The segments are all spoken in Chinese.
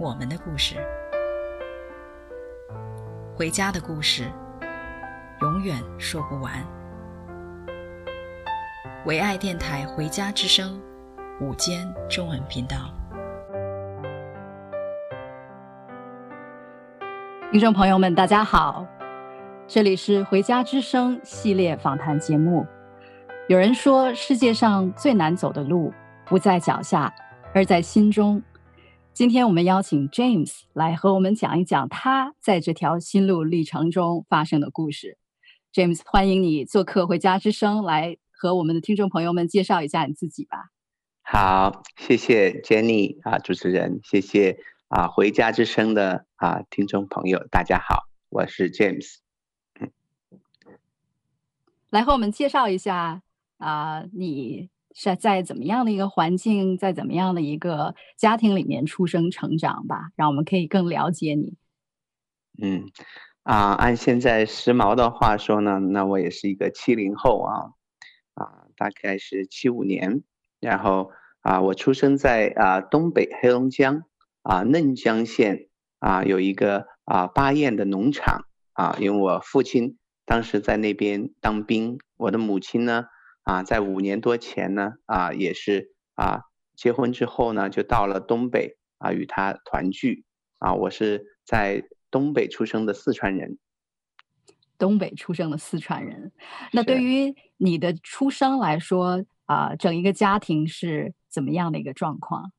我们的故事，回家的故事，永远说不完。唯爱电台《回家之声》午间中文频道，听众朋友们，大家好，这里是《回家之声》系列访谈节目。有人说，世界上最难走的路，不在脚下，而在心中。今天我们邀请 James 来和我们讲一讲他在这条心路历程中发生的故事。James，欢迎你做客《回家之声》，来和我们的听众朋友们介绍一下你自己吧。好，谢谢 Jenny 啊，主持人，谢谢啊，《回家之声》的啊听众朋友，大家好，我是 James。嗯，来和我们介绍一下啊，你。是在怎么样的一个环境，在怎么样的一个家庭里面出生成长吧，让我们可以更了解你。嗯，啊，按现在时髦的话说呢，那我也是一个七零后啊，啊，大概是七五年，然后啊，我出生在啊东北黑龙江啊嫩江县啊有一个啊巴彦的农场啊，因为我父亲当时在那边当兵，我的母亲呢。啊，在五年多前呢，啊，也是啊，结婚之后呢，就到了东北啊，与他团聚。啊，我是在东北出生的四川人。东北出生的四川人，那对于你的出生来说，啊，整一个家庭是怎么样的一个状况？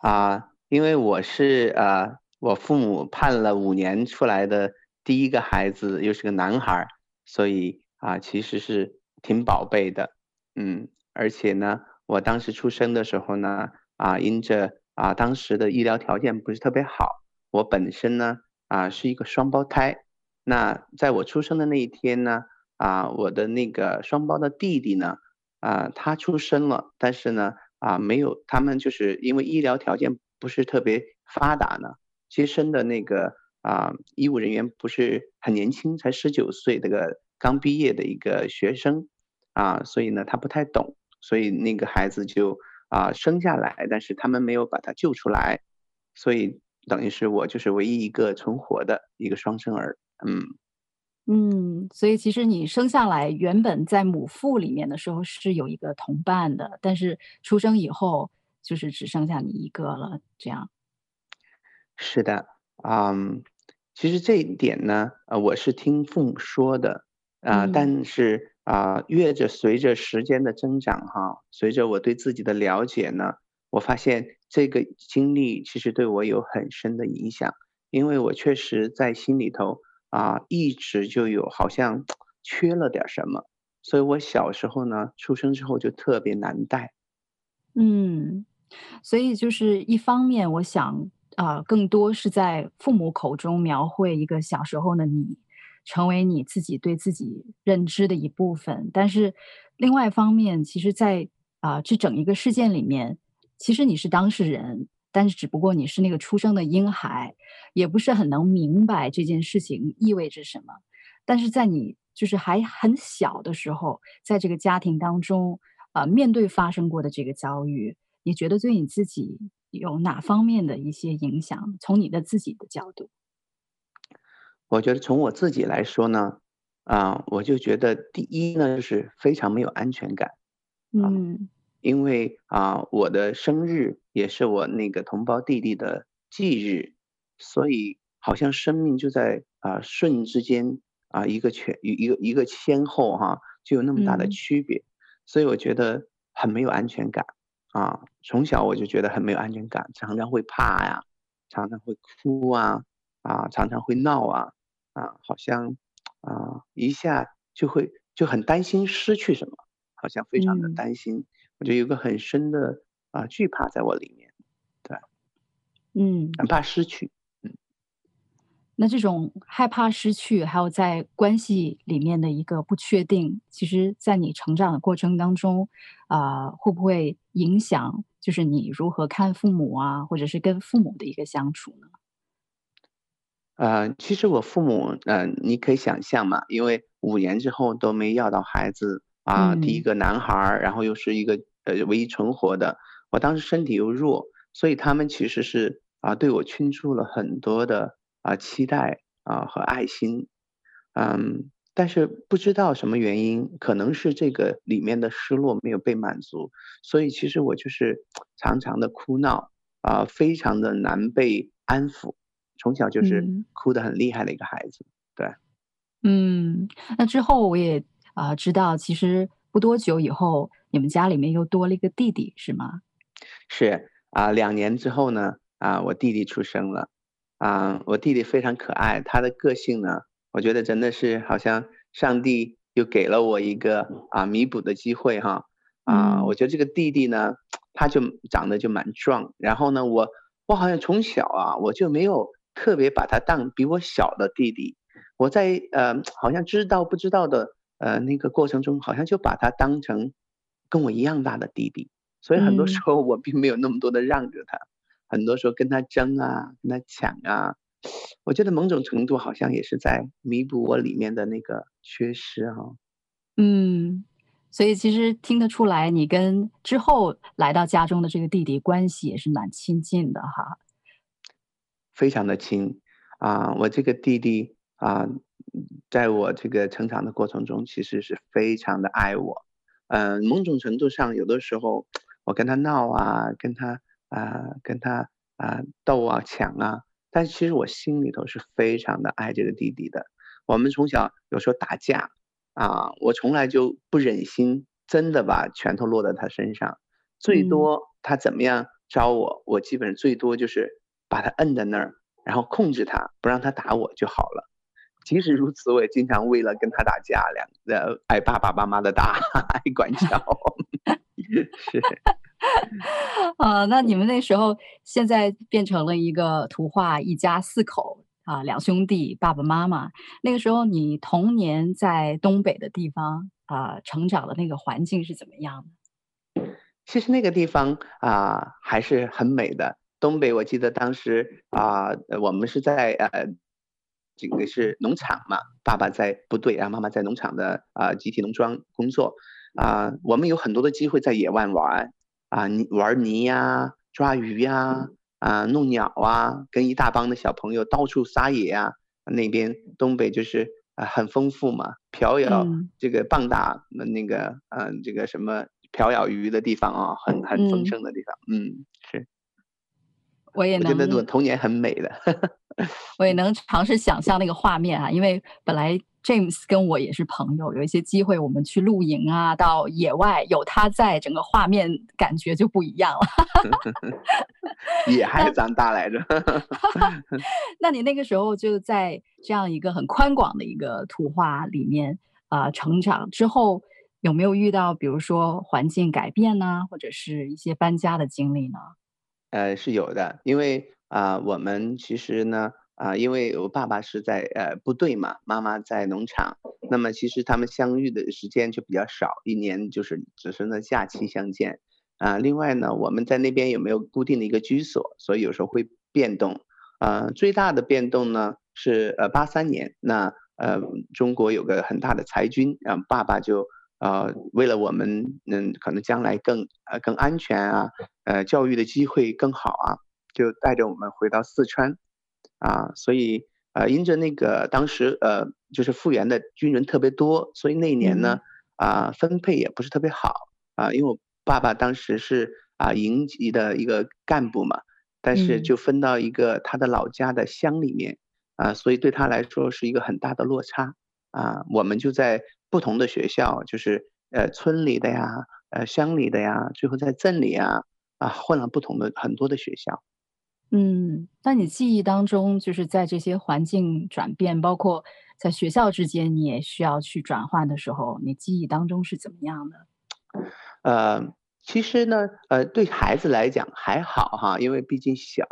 啊，因为我是呃，我父母盼了五年出来的第一个孩子，又是个男孩，所以啊，其实是。挺宝贝的，嗯，而且呢，我当时出生的时候呢，啊，因着啊当时的医疗条件不是特别好，我本身呢，啊是一个双胞胎，那在我出生的那一天呢，啊，我的那个双胞的弟弟呢，啊，他出生了，但是呢，啊，没有，他们就是因为医疗条件不是特别发达呢，接生的那个啊医务人员不是很年轻，才十九岁，这个刚毕业的一个学生。啊，所以呢，他不太懂，所以那个孩子就啊生下来，但是他们没有把他救出来，所以等于是我就是唯一一个存活的一个双生儿，嗯嗯，所以其实你生下来原本在母腹里面的时候是有一个同伴的，但是出生以后就是只剩下你一个了，这样。是的，嗯，其实这一点呢，呃，我是听父母说的，啊，嗯，但是。啊，越着随着时间的增长，哈，随着我对自己的了解呢，我发现这个经历其实对我有很深的影响，因为我确实在心里头啊，一直就有好像缺了点什么，所以我小时候呢，出生之后就特别难带。嗯，所以就是一方面，我想啊，更多是在父母口中描绘一个小时候的你。成为你自己对自己认知的一部分，但是另外一方面，其实在，啊这整一个事件里面，其实你是当事人，但是只不过你是那个出生的婴孩，也不是很能明白这件事情意味着什么。但是在你就是还很小的时候，在这个家庭当中啊、面对发生过的这个遭遇，你觉得对你自己有哪方面的一些影响？从你的自己的角度。我觉得从我自己来说呢，啊，我就觉得第一呢，就是非常没有安全感，嗯，因为啊，我的生日也是我那个同胞弟弟的忌日，所以好像生命就在啊瞬之间啊一个全一一个一个先后哈，就有那么大的区别，所以我觉得很没有安全感啊，从小我就觉得很没有安全感，常常会怕呀，常常会哭啊，啊，常常会闹啊。啊，好像啊，一下就会就很担心失去什么，好像非常的担心，嗯、我就有个很深的啊惧怕在我里面。对，嗯，很怕失去。嗯，那这种害怕失去，还有在关系里面的一个不确定，其实，在你成长的过程当中，啊、呃，会不会影响，就是你如何看父母啊，或者是跟父母的一个相处呢？呃，其实我父母，呃，你可以想象嘛，因为五年之后都没要到孩子啊、呃，第一个男孩，然后又是一个呃唯一存活的，我当时身体又弱，所以他们其实是啊、呃、对我倾注了很多的啊、呃、期待啊、呃、和爱心，嗯，但是不知道什么原因，可能是这个里面的失落没有被满足，所以其实我就是 常常的哭闹啊、呃，非常的难被安抚。从小就是哭得很厉害的一个孩子，嗯、对，嗯，那之后我也啊、呃、知道，其实不多久以后，你们家里面又多了一个弟弟，是吗？是啊、呃，两年之后呢，啊、呃，我弟弟出生了，啊、呃，我弟弟非常可爱，他的个性呢，我觉得真的是好像上帝又给了我一个啊、呃、弥补的机会哈，啊、我觉得这个弟弟呢，他就长得就蛮壮，然后呢，我我好像从小啊，我就没有。特别把他当比我小的弟弟，我在呃好像知道不知道的呃那个过程中，好像就把他当成跟我一样大的弟弟，所以很多时候我并没有那么多的让着他，嗯、很多时候跟他争啊，跟他抢啊，我觉得某种程度好像也是在弥补我里面的那个缺失哈、啊。嗯，所以其实听得出来，你跟之后来到家中的这个弟弟关系也是蛮亲近的哈。非常的亲啊，我这个弟弟啊，在我这个成长的过程中，其实是非常的爱我。嗯、呃，某种程度上，有的时候我跟他闹啊，跟他啊，跟他啊斗啊抢啊，但其实我心里头是非常的爱这个弟弟的。我们从小有时候打架啊，我从来就不忍心真的把拳头落在他身上，最多他怎么样招我，我基本上最多就是。把他摁在那儿，然后控制他，不让他打我就好了。即使如此，我也经常为了跟他打架，两个挨爸爸妈妈的打，挨管教。是。啊，那你们那时候现在变成了一个图画，一家四口啊，两兄弟，爸爸妈妈。那个时候你童年在东北的地方啊，成长的那个环境是怎么样的？其实那个地方啊，还是很美的。东北，我记得当时啊、呃，我们是在呃，这个是农场嘛，爸爸在部队，然后妈妈在农场的啊、呃、集体农庄工作。啊、呃，我们有很多的机会在野外玩啊，泥玩泥呀，抓鱼呀，啊，弄鸟啊，跟一大帮的小朋友到处撒野啊，那边东北就是啊、呃、很丰富嘛，瓢舀这个棒打那个嗯、呃、这个什么瓢舀鱼的地方啊，很很丰盛的地方，嗯，嗯是。我也能我觉得我童年很美的，我也能尝试想象那个画面啊，因为本来 James 跟我也是朋友，有一些机会我们去露营啊，到野外有他在，整个画面感觉就不一样了。野孩子长大来着。那你那个时候就在这样一个很宽广的一个图画里面啊、呃、成长之后，有没有遇到比如说环境改变呢、啊，或者是一些搬家的经历呢？呃，是有的，因为啊、我们其实呢，啊、因为我爸爸是在呃部队嘛，妈妈在农场，那么其实他们相遇的时间就比较少，一年就是只是那假期相见啊、另外呢，我们在那边有没有固定的一个居所，所以有时候会变动。啊、呃，最大的变动呢是呃八三年，那呃中国有个很大的裁军，然后爸爸就。呃，为了我们能可能将来更呃更安全啊，呃教育的机会更好啊，就带着我们回到四川，啊，所以呃因着那个当时呃就是复员的军人特别多，所以那一年呢啊分配也不是特别好啊，因为我爸爸当时是啊营级的一个干部嘛，但是就分到一个他的老家的乡里面啊，所以对他来说是一个很大的落差。啊，我们就在。不同的学校，就是呃村里的呀，呃乡里的呀，最后在镇里呀，啊换了不同的很多的学校。嗯，那你记忆当中，就是在这些环境转变，包括在学校之间，你也需要去转换的时候，你记忆当中是怎么样的？呃，其实呢，呃对孩子来讲还好哈，因为毕竟小，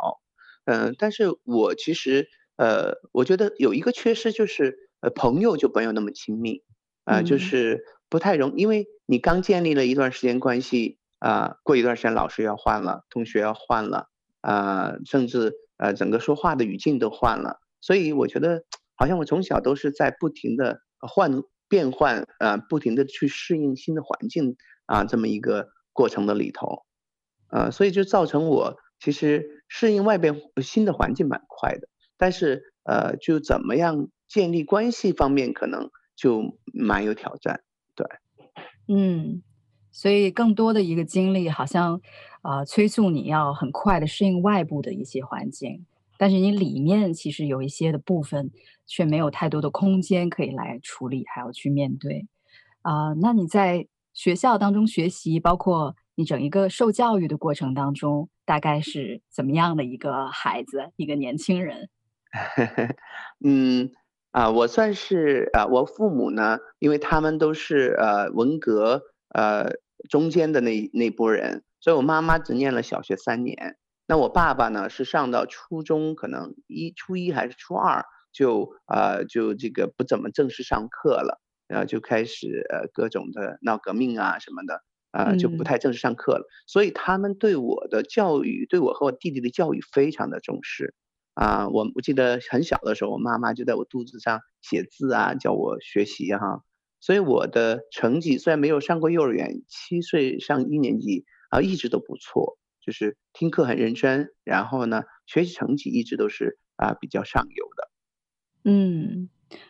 嗯、呃，但是我其实呃，我觉得有一个缺失就是呃，朋友就没有那么亲密啊、呃，就是不太容，因为你刚建立了一段时间关系啊、过一段时间老师要换了，同学要换了啊、甚至呃整个说话的语境都换了，所以我觉得好像我从小都是在不停的换变换、呃，不停的去适应新的环境啊、这么一个过程的里头。呃，所以就造成我其实适应外边新的环境蛮快的，但是呃，就怎么样建立关系方面可能就蛮有挑战，对。嗯，所以更多的一个经历好像啊、呃，催促你要很快的适应外部的一些环境，但是你里面其实有一些的部分却没有太多的空间可以来处理，还要去面对。啊、那你在学校当中学习，包括。你整一个受教育的过程当中，大概是怎么样的一个孩子，一个年轻人？嗯啊，我算是啊，我父母呢，因为他们都是呃文革呃中间的那那波人，所以我妈妈只念了小学三年。那我爸爸呢，是上到初中，可能一初一还是初二就呃就这个不怎么正式上课了，然后就开始呃各种的闹革命啊什么的。啊、呃，就不太正式上课了，嗯，所以他们对我的教育，对我和我弟弟的教育非常的重视。啊，我我记得很小的时候，我妈妈就在我肚子上写字啊，教我学习哈。所以我的成绩虽然没有上过幼儿园，七岁上一年级啊，一直都不错，就是听课很认真，然后呢，学习成绩一直都是啊比较上游的。嗯，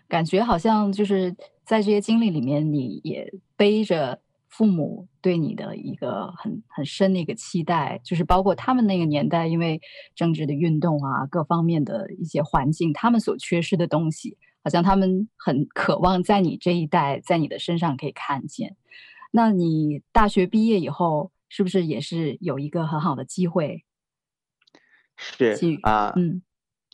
感觉好像就是在这些经历里面，你也背着。父母对你的一个很很深的一个期待，就是包括他们那个年代，因为政治的运动啊，各方面的一些环境，他们所缺失的东西，好像他们很渴望在你这一代，在你的身上可以看见。那你大学毕业以后，是不是也是有一个很好的机会？是啊、呃，嗯，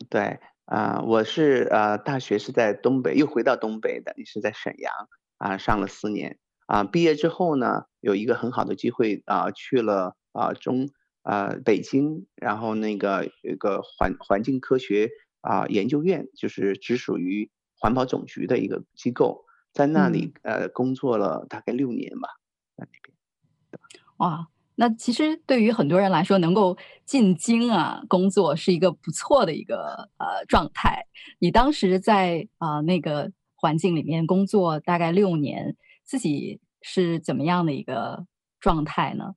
对啊、呃，我是呃大学是在东北，又回到东北的，你是在沈阳啊、呃，上了四年。啊，毕业之后呢，有一个很好的机会啊，去了啊中啊北京，然后那个一个环环境科学啊研究院，就是直属于环保总局的一个机构，在那里呃工作了大概六年吧，在那边。哇，那其实对于很多人来说，能够进京啊工作是一个不错的一个呃状态。你当时在啊、呃、那个环境里面工作大概六年。自己是怎么样的一个状态呢？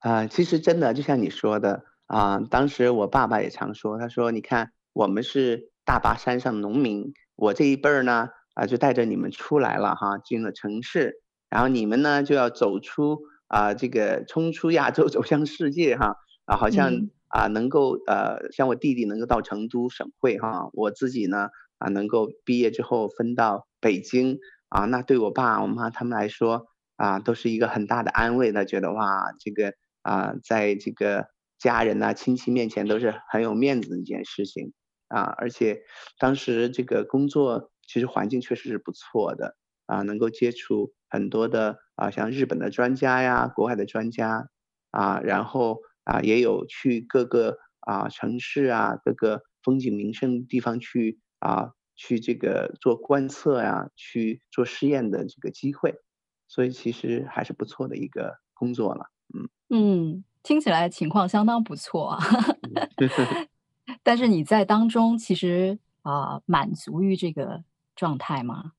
啊、呃，其实真的就像你说的啊、呃，当时我爸爸也常说，他说：“你看，我们是大巴山上农民，我这一辈儿呢，啊、呃，就带着你们出来了哈，进了城市，然后你们呢就要走出啊、呃，这个冲出亚洲，走向世界哈，啊，好像啊、能够呃，像我弟弟能够到成都省会哈，我自己呢啊能够毕业之后分到北京。”啊，那对我爸我妈他们来说啊，都是一个很大的安慰。他觉得哇，这个啊，在这个家人呐、亲戚面前都是很有面子的一件事情啊。而且当时这个工作其实环境确实是不错的啊，能够接触很多的啊，像日本的专家呀、国外的专家啊，然后啊，也有去各个啊城市啊、各个风景名胜地方去啊。去这个做观测呀、啊，去做试验的这个机会，所以其实还是不错的一个工作了。嗯嗯，听起来情况相当不错啊。但是你在当中其实啊、满足于这个状态吗？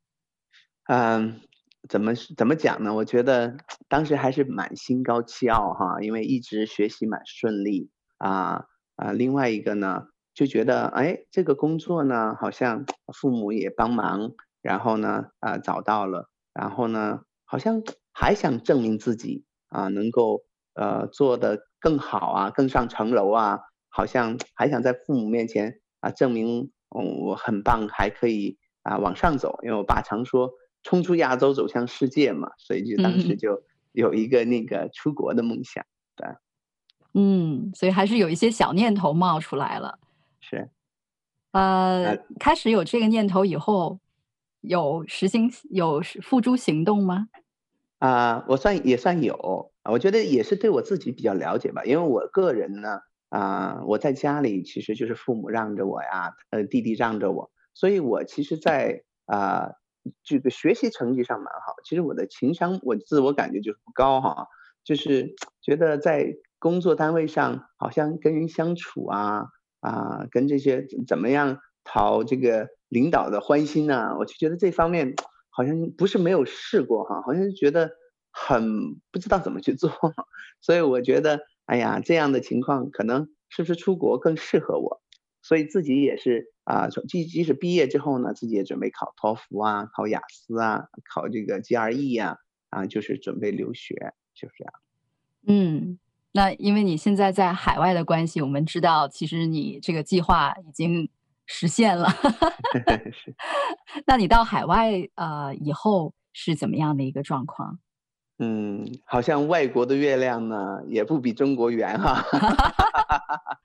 嗯，怎么怎么讲呢？我觉得当时还是蛮心高气傲哈，因为一直学习蛮顺利啊啊。另外一个呢。就觉得哎，这个工作呢，好像父母也帮忙，然后呢，啊、找到了，然后呢，好像还想证明自己啊、能够呃做得更好啊，更上层楼啊，好像还想在父母面前啊、呃、证明，嗯，我很棒，还可以啊、呃、往上走。因为我爸常说，冲出亚洲，走向世界嘛，所以就当时就有一个那个出国的梦想，对。嗯，所以还是有一些小念头冒出来了。是，呃，开始有这个念头以后，有实行有付诸行动吗？啊、呃，我算也算有，我觉得也是对我自己比较了解吧，因为我个人呢，啊、我在家里其实就是父母让着我呀，呃，弟弟让着我，所以我其实在，啊这个学习成绩上蛮好。其实我的情商，我自我感觉就是不高哈，就是觉得在工作单位上，好像跟人相处啊啊，跟这些怎么样讨这个领导的欢心呢、我就觉得这方面好像不是没有试过哈，好像觉得很不知道怎么去做，所以我觉得。哎呀，这样的情况可能是不是出国更适合我？所以自己也是啊，从即即使毕业之后呢，自己也准备考托福啊，考雅思啊，考这个 GRE 呀，啊，就是准备留学，就是这样。嗯，那因为你现在在海外的关系，我们知道其实你这个计划已经实现了。是。那你到海外呃以后是怎么样的一个状况？嗯，好像外国的月亮呢，也不比中国圆哈。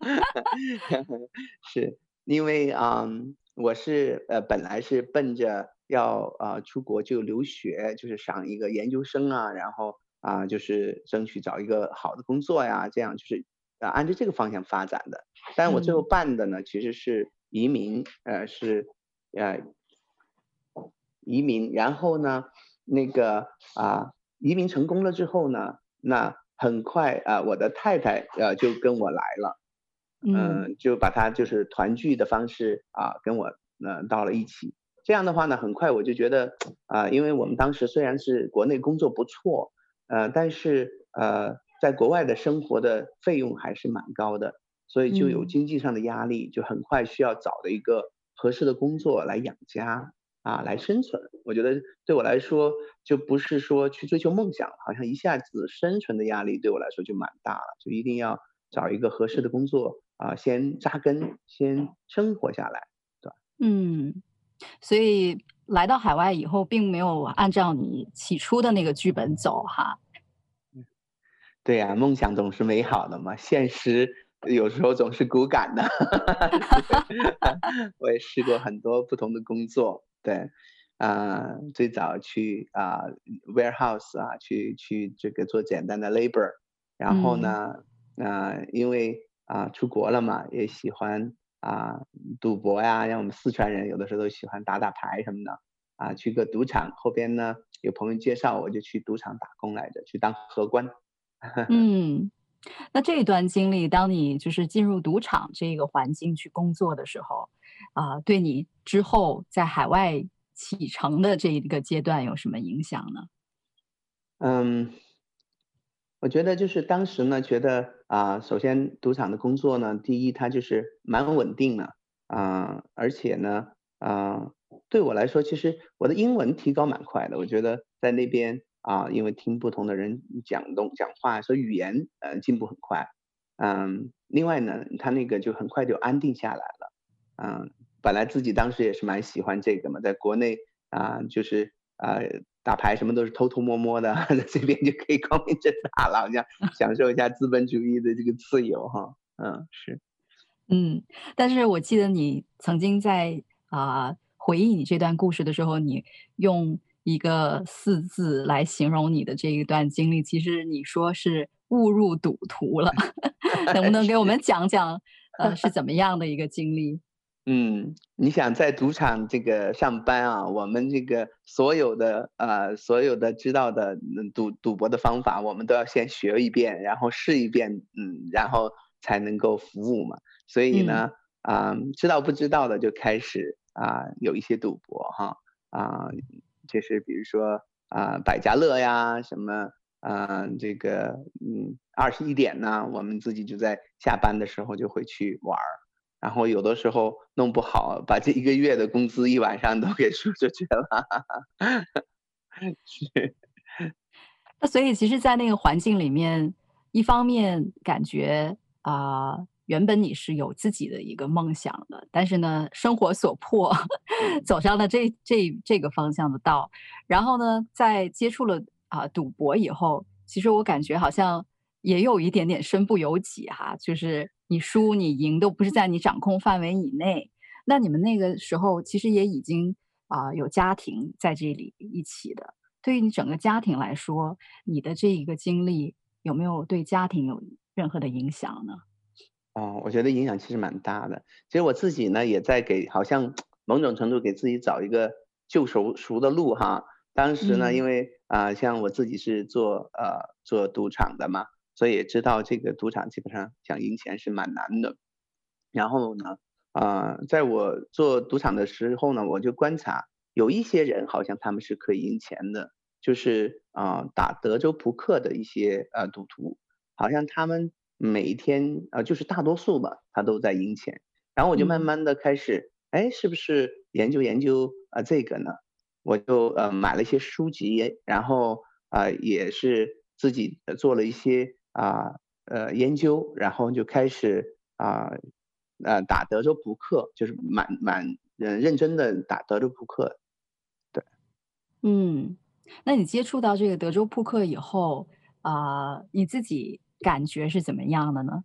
是因为嗯，我是呃本来是奔着要呃出国就留学，就是上一个研究生啊，然后啊、呃、就是争取找一个好的工作呀，这样就是呃按照这个方向发展的。但我最后办的呢，其实是移民，呃是呃移民，然后呢那个啊。移民成功了之后呢，那很快啊、呃，我的太太呃就跟我来了，嗯、呃，就把她就是团聚的方式啊、呃、跟我呃到了一起。这样的话呢，很快我就觉得啊、呃，因为我们当时虽然是国内工作不错，呃，但是呃在国外的生活的费用还是蛮高的，所以就有经济上的压力，嗯、就很快需要找的一个合适的工作来养家。啊，来生存，我觉得对我来说就不是说去追求梦想，好像一下子生存的压力对我来说就蛮大了，就一定要找一个合适的工作啊，先扎根，先生活下来，对吧？嗯，所以来到海外以后，并没有按照你起初的那个剧本走哈。对呀，梦想总是美好的嘛，现实有时候总是骨感的。我也试过很多不同的工作。对，啊、呃，最早去啊、呃、warehouse 啊，去去这个做简单的 labor，然后呢，啊、嗯呃，因为啊、呃、出国了嘛，也喜欢啊、呃、赌博呀，像我们四川人有的时候都喜欢打打牌什么的，啊、呃，去个赌场，后边呢有朋友介绍，我就去赌场打工来着，去当荷官。嗯，那这一段经历，当你就是进入赌场这个环境去工作的时候。啊、对你之后在海外启程的这一个阶段有什么影响呢？嗯，我觉得就是当时呢，觉得啊、首先赌场的工作呢，第一它就是蛮稳定的啊、而且呢，啊、对我来说，其实我的英文提高蛮快的。我觉得在那边啊、因为听不同的人讲东讲话，所以语言呃进步很快。嗯，另外呢，他那个就很快就安定下来了。嗯。本来自己当时也是蛮喜欢这个嘛，在国内啊、呃，就是啊、呃、打牌什么都是偷偷摸摸的，在这边就可以光明正大了，好像 享受一下资本主义的这个自由哈。嗯，是，嗯，但是我记得你曾经在啊、呃、回忆你这段故事的时候，你用一个四字来形容你的这一段经历，其实你说是误入赌徒了，能不能给我们讲讲呃是怎么样的一个经历？嗯，你想在赌场这个上班啊？我们这个所有的呃，所有的知道的赌赌博的方法，我们都要先学一遍，然后试一遍，嗯，然后才能够服务嘛。所以呢，啊、嗯呃，知道不知道的就开始啊、呃，有一些赌博哈啊、呃，就是比如说啊、呃，百家乐呀，什么啊、呃，这个嗯，二十一点呢，我们自己就在下班的时候就会去玩儿。然后有的时候弄不好，把这一个月的工资一晚上都给输出去了。是，那所以其实，在那个环境里面，一方面感觉啊、呃，原本你是有自己的一个梦想的，但是呢，生活所迫，走上了这这这个方向的道。然后呢，在接触了啊、呃、赌博以后，其实我感觉好像也有一点点身不由己哈，就是。你输你赢都不是在你掌控范围以内，那你们那个时候其实也已经啊、呃、有家庭在这里一起的。对于你整个家庭来说，你的这一个经历有没有对家庭有任何的影响呢？哦，我觉得影响其实蛮大的。其实我自己呢，也在给，好像 某种程度给自己找一个救赎赎的路哈。当时呢，嗯、因为啊、呃，像我自己是做呃做赌场的嘛，所以也知道这个赌场基本上想赢钱是蛮难的。然后呢，啊、呃，在我做赌场的时候呢，我就观察有一些人好像他们是可以赢钱的，就是啊、呃、打德州扑克的一些呃赌徒，好像他们。每一天啊、呃，就是大多数吧，他都在赢钱。然后我就慢慢的开始，哎、嗯，是不是研究研究啊、呃、这个呢？我就呃买了一些书籍，然后啊、呃、也是自己做了一些啊呃，呃研究，然后就开始啊呃，呃打德州扑克，就是蛮蛮嗯认真的打德州扑克。对，嗯，那你接触到这个德州扑克以后啊、呃，你自己。感觉是怎么样的呢？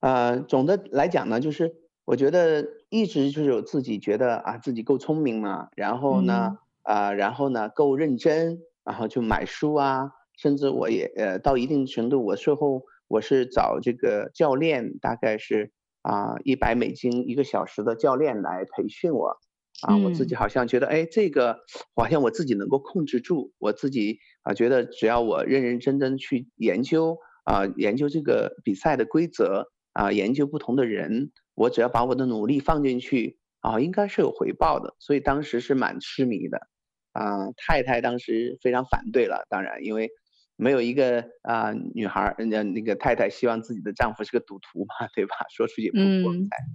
呃，总的来讲呢，就是我觉得一直就是有自己觉得啊，自己够聪明嘛，然后呢，啊、嗯呃，然后呢够认真，然后就买书啊，甚至我也呃到一定程度，我最后我是找这个教练，大概是啊一百美金一个小时的教练来培训我。啊，我自己好像觉得，哎，这个好像我自己能够控制住，我自己啊，觉得只要我认认真真去研究啊，研究这个比赛的规则啊，研究不同的人，我只要把我的努力放进去啊，应该是有回报的。所以当时是蛮痴迷的，啊，太太当时非常反对了，当然，因为没有一个啊女孩，人家那个太太希望自己的丈夫是个赌徒嘛，对吧？说出去不光彩，嗯，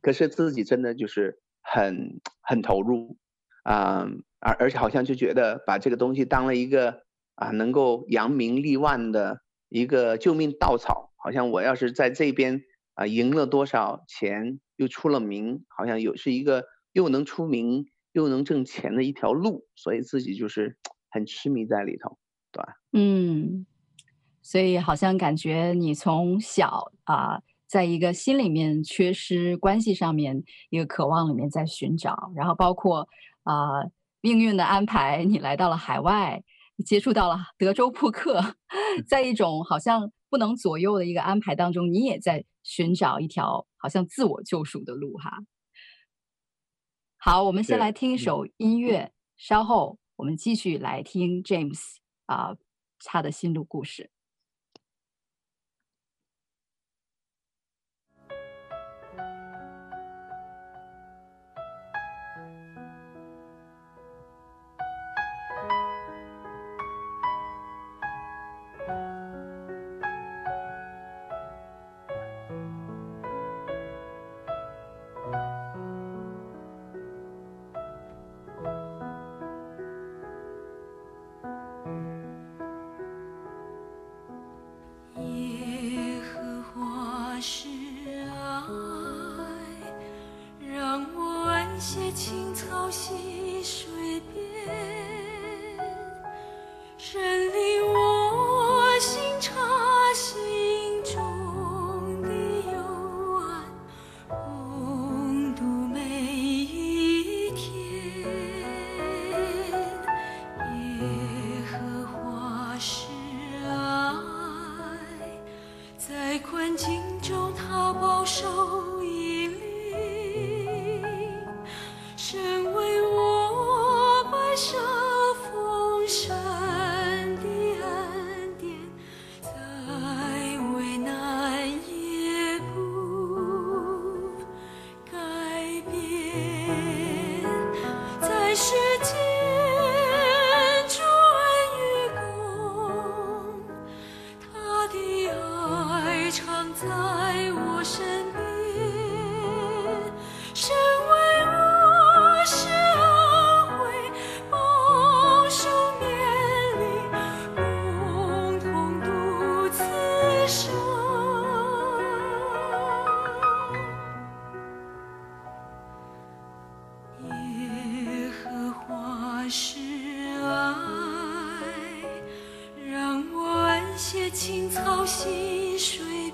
可是自己真的就是。很很投入，啊、呃，而而且好像就觉得把这个东西当了一个啊能够扬名立万的一个救命稻草，好像我要是在这边啊赢了多少钱，又出了名，好像有是一个又能出名又能挣钱的一条路，所以自己就是很痴迷在里头，对？嗯，所以好像感觉你从小啊。在一个心里面缺失关系上面一个渴望里面在寻找，然后包括啊、呃、命运的安排，你来到了海外，接触到了德州扑克，在一种好像不能左右的一个安排当中，你也在寻找一条好像自我救赎的路哈。好，我们先来听一首音乐，稍后我们继续来听 James 啊、他的心路故事。青草溪水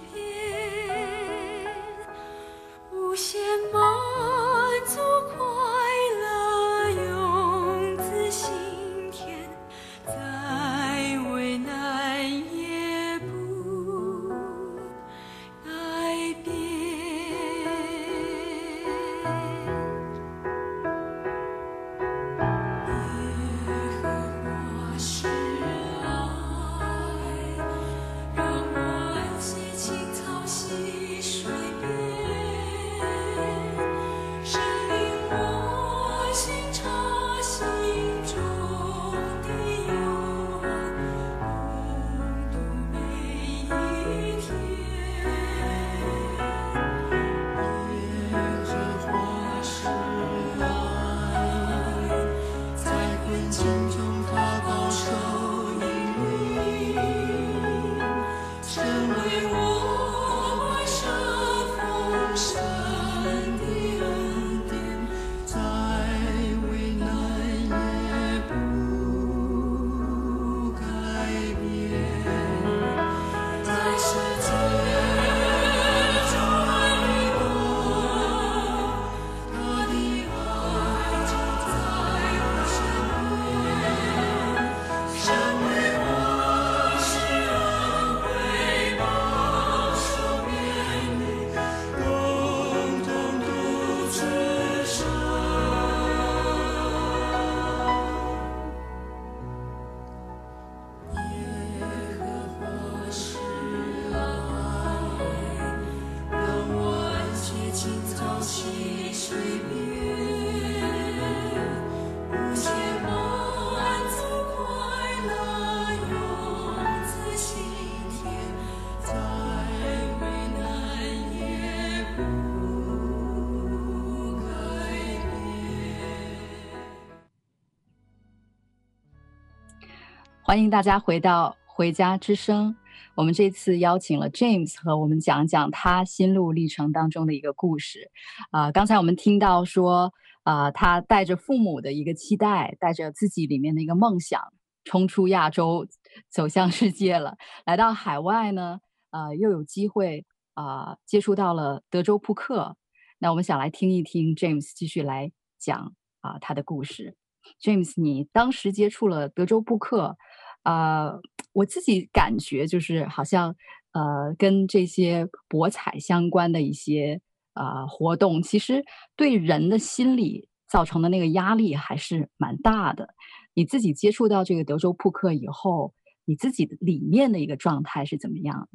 欢迎大家回到《回家之声》。我们这次邀请了 James 和我们讲讲他心路历程当中的一个故事。啊、刚才我们听到说，啊、他带着父母的一个期待，带着自己里面的一个梦想，冲出亚洲，走向世界了。来到海外呢，呃，又有机会啊、接触到了德州扑克。那我们想来听一听 James 继续来讲啊、他的故事。James，你当时接触了德州扑克。呃，我自己感觉就是好像，呃，跟这些博彩相关的一些呃活动，其实对人的心理造成的那个压力还是蛮大的。你自己接触到这个德州扑克以后，你自己里面的一个状态是怎么样？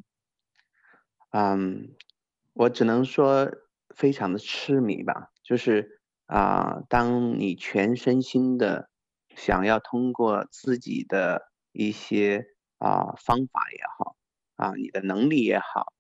嗯，我只能说非常的痴迷吧，就是啊、当你全身心的想要通过自己的。一些啊方法也好啊，你的能力也好，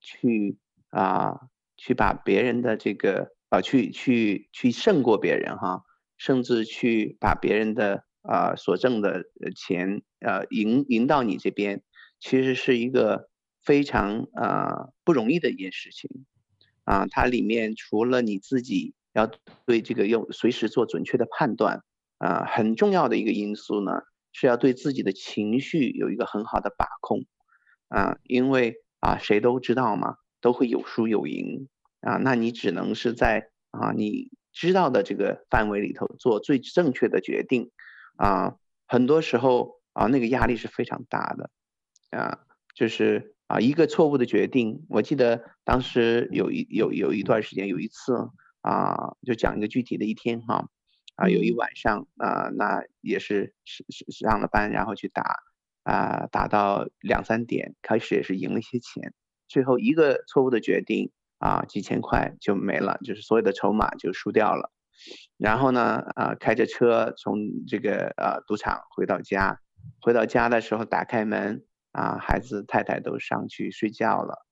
去啊去把别人的这个啊去去去胜过别人哈，甚至去把别人的啊所挣的钱呃赢赢到你这边，其实是一个非常啊不容易的一件事情啊。它里面除了你自己要对这个用随时做准确的判断啊，很重要的一个因素呢。是要对自己的情绪有一个很好的把控，啊，因为啊，谁都知道嘛，都会有输有赢。啊，那你只能是在啊你知道的这个范围里头做最正确的决定，啊，很多时候啊那个压力是非常大的，啊，就是啊一个错误的决定，我记得当时有一有有一段时间有一次啊，就讲一个具体的一天哈。有一晚上啊、呃，那也是是是上了班，然后去打啊、呃，打到两三点，开始也是赢了一些钱，最后一个错误的决定啊，几千块就没了，就是所有的筹码就输掉了。然后呢，啊，开着车从这个呃赌场回到家，回到家的时候打开门啊，孩子太太都上去睡觉了，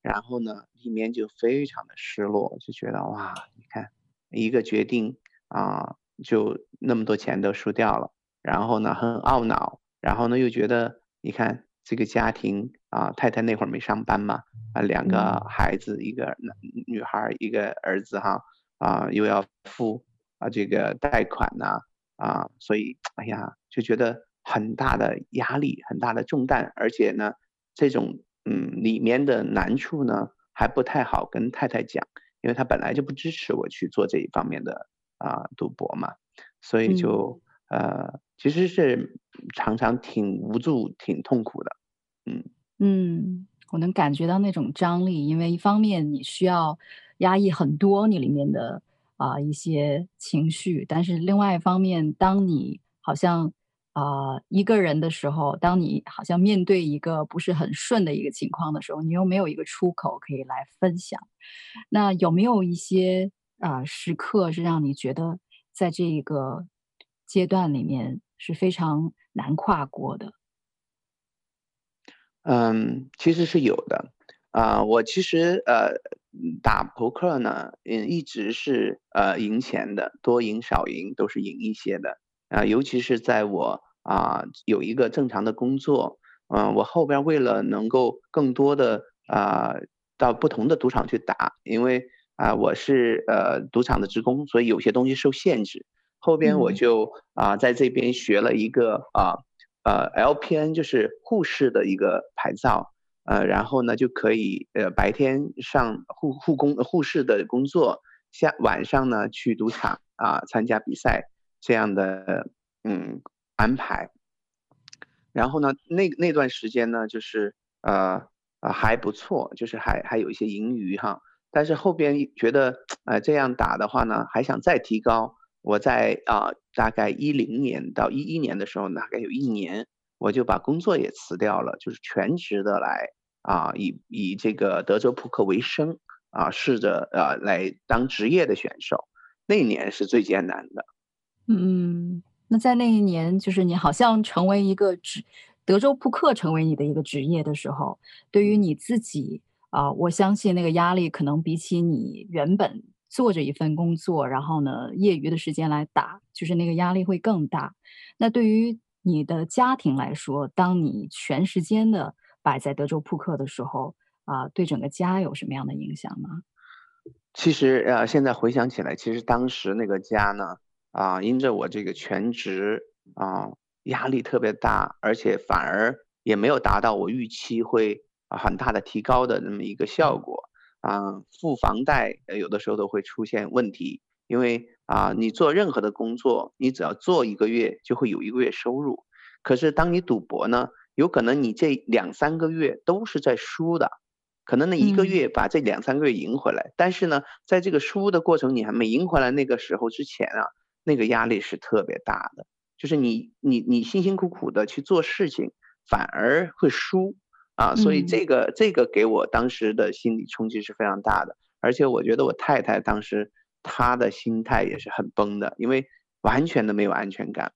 然后呢，里面就非常的失落，就觉得哇，你看一个决定啊。就那么多钱都输掉了，然后呢，很懊恼，然后呢又觉得，你看这个家庭啊，太太那会儿没上班嘛，啊，两个孩子，一个女孩，一个儿子哈，啊，又要付啊这个贷款呐，啊，所以哎呀，就觉得很大的压力，很大的重担，而且呢，这种嗯里面的难处呢，还不太好跟太太讲，因为她本来就不支持我去做这一方面的。啊，赌博嘛，所以就、嗯、呃，其实是常常挺无助、挺痛苦的，嗯。嗯，我能感觉到那种张力，因为一方面你需要压抑很多你里面的啊、呃、一些情绪，但是另外一方面，当你好像啊、呃、一个人的时候，当你好像面对一个不是很顺的一个情况的时候，你又没有一个出口可以来分享，那有没有一些？啊、时刻是让你觉得在这一个阶段里面是非常难跨过的。嗯，其实是有的。啊、我其实呃打扑克呢，嗯，一直是呃赢钱的，多赢少赢都是赢一些的。啊、尤其是在我啊、有一个正常的工作，嗯、我后边为了能够更多的啊、到不同的赌场去打，因为。啊，我是呃赌场的职工，所以有些东西受限制。后边我就啊在这边学了一个啊呃 LPN，就是护士的一个牌照，呃，然后呢就可以呃白天上护护工护士的工作，下晚上呢去赌场啊参加比赛这样的嗯安排。然后呢那那段时间呢就是呃呃还不错，就是还还有一些盈余哈。但是后边觉得，呃，这样打的话呢，还想再提高。我在啊、大概一零年到一一年的时候，大概有一年，我就把工作也辞掉了，就是全职的来啊，以以这个德州扑克为生啊，试着啊来当职业的选手。那一年是最艰难的。嗯，那在那一年，就是你好像成为一个职德州扑克成为你的一个职业的时候，对于你自己。啊，我相信那个压力可能比起你原本做着一份工作，然后呢，业余的时间来打，就是那个压力会更大。那对于你的家庭来说，当你全时间的摆在德州扑克的时候，啊、对整个家有什么样的影响吗？其实呃，现在回想起来，其实当时那个家呢，啊、因着我这个全职啊、压力特别大，而且反而也没有达到我预期会很大的提高的那么一个效果啊、呃，付房贷有的时候都会出现问题，因为啊、呃，你做任何的工作，你只要做一个月就会有一个月收入，可是当你赌博呢，有可能你这两三个月都是在输的。可能那一个月把这两三个月赢回来，嗯、但是呢，在这个输的过程，你还没赢回来那个时候之前啊，那个压力是特别大的。就是你你你辛辛苦苦的去做事情，反而会输啊，所以这个、嗯、这个给我当时的心理冲击是非常大的。而且我觉得我太太当时她的心态也是很崩的，因为完全的没有安全感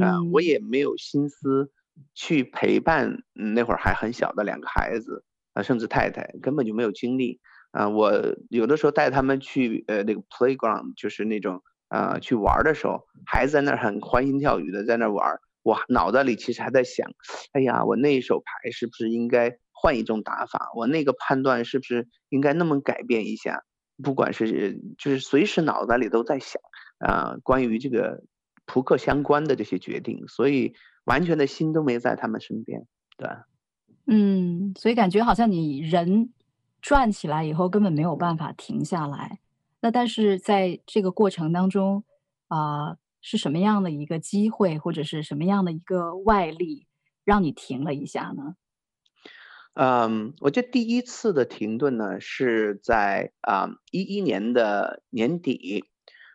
啊，我也没有心思去陪伴、嗯、那会儿还很小的两个孩子。啊，甚至太太根本就没有精力啊！我有的时候带他们去呃那个 playground，就是那种啊去玩的时候，孩子在那儿很欢欣跳语的在那儿玩，我脑袋里其实还在想，哎呀，我那一手牌是不是应该换一种打法？我那个判断是不是应该那么改变一下？不管是就是随时脑袋里都在想啊，关于这个扑克相关的这些决定，所以完全的心都没在他们身边，对。嗯，所以感觉好像你人转起来以后根本没有办法停下来。那但是在这个过程当中，啊、是什么样的一个机会，或者是什么样的一个外力，让你停了一下呢？嗯，我觉得第一次的停顿呢，是在啊一一年的年底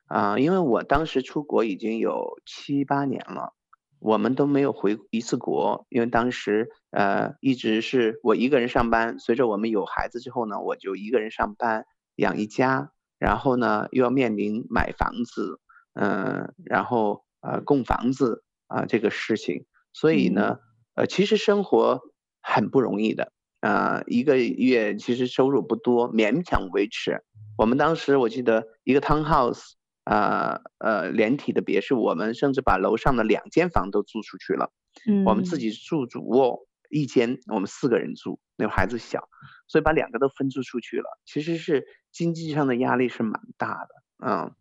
啊、因为我当时出国已经有七八年了。我们都没有回一次国，因为当时呃一直是我一个人上班。随着我们有孩子之后呢，我就一个人上班养一家，然后呢又要面临买房子，嗯、呃，然后呃供房子啊、呃、这个事情，所以呢呃其实生活很不容易的啊、呃，一个月其实收入不多，勉强维持。我们当时我记得一个 townhouse。呃呃，连体的别墅，我们甚至把楼上的两间房都租出去了。嗯，我们自己住主卧一间，我们四个人住，那个孩子小，所以把两个都分租出去了。其实是经济上的压力是蛮大的，嗯。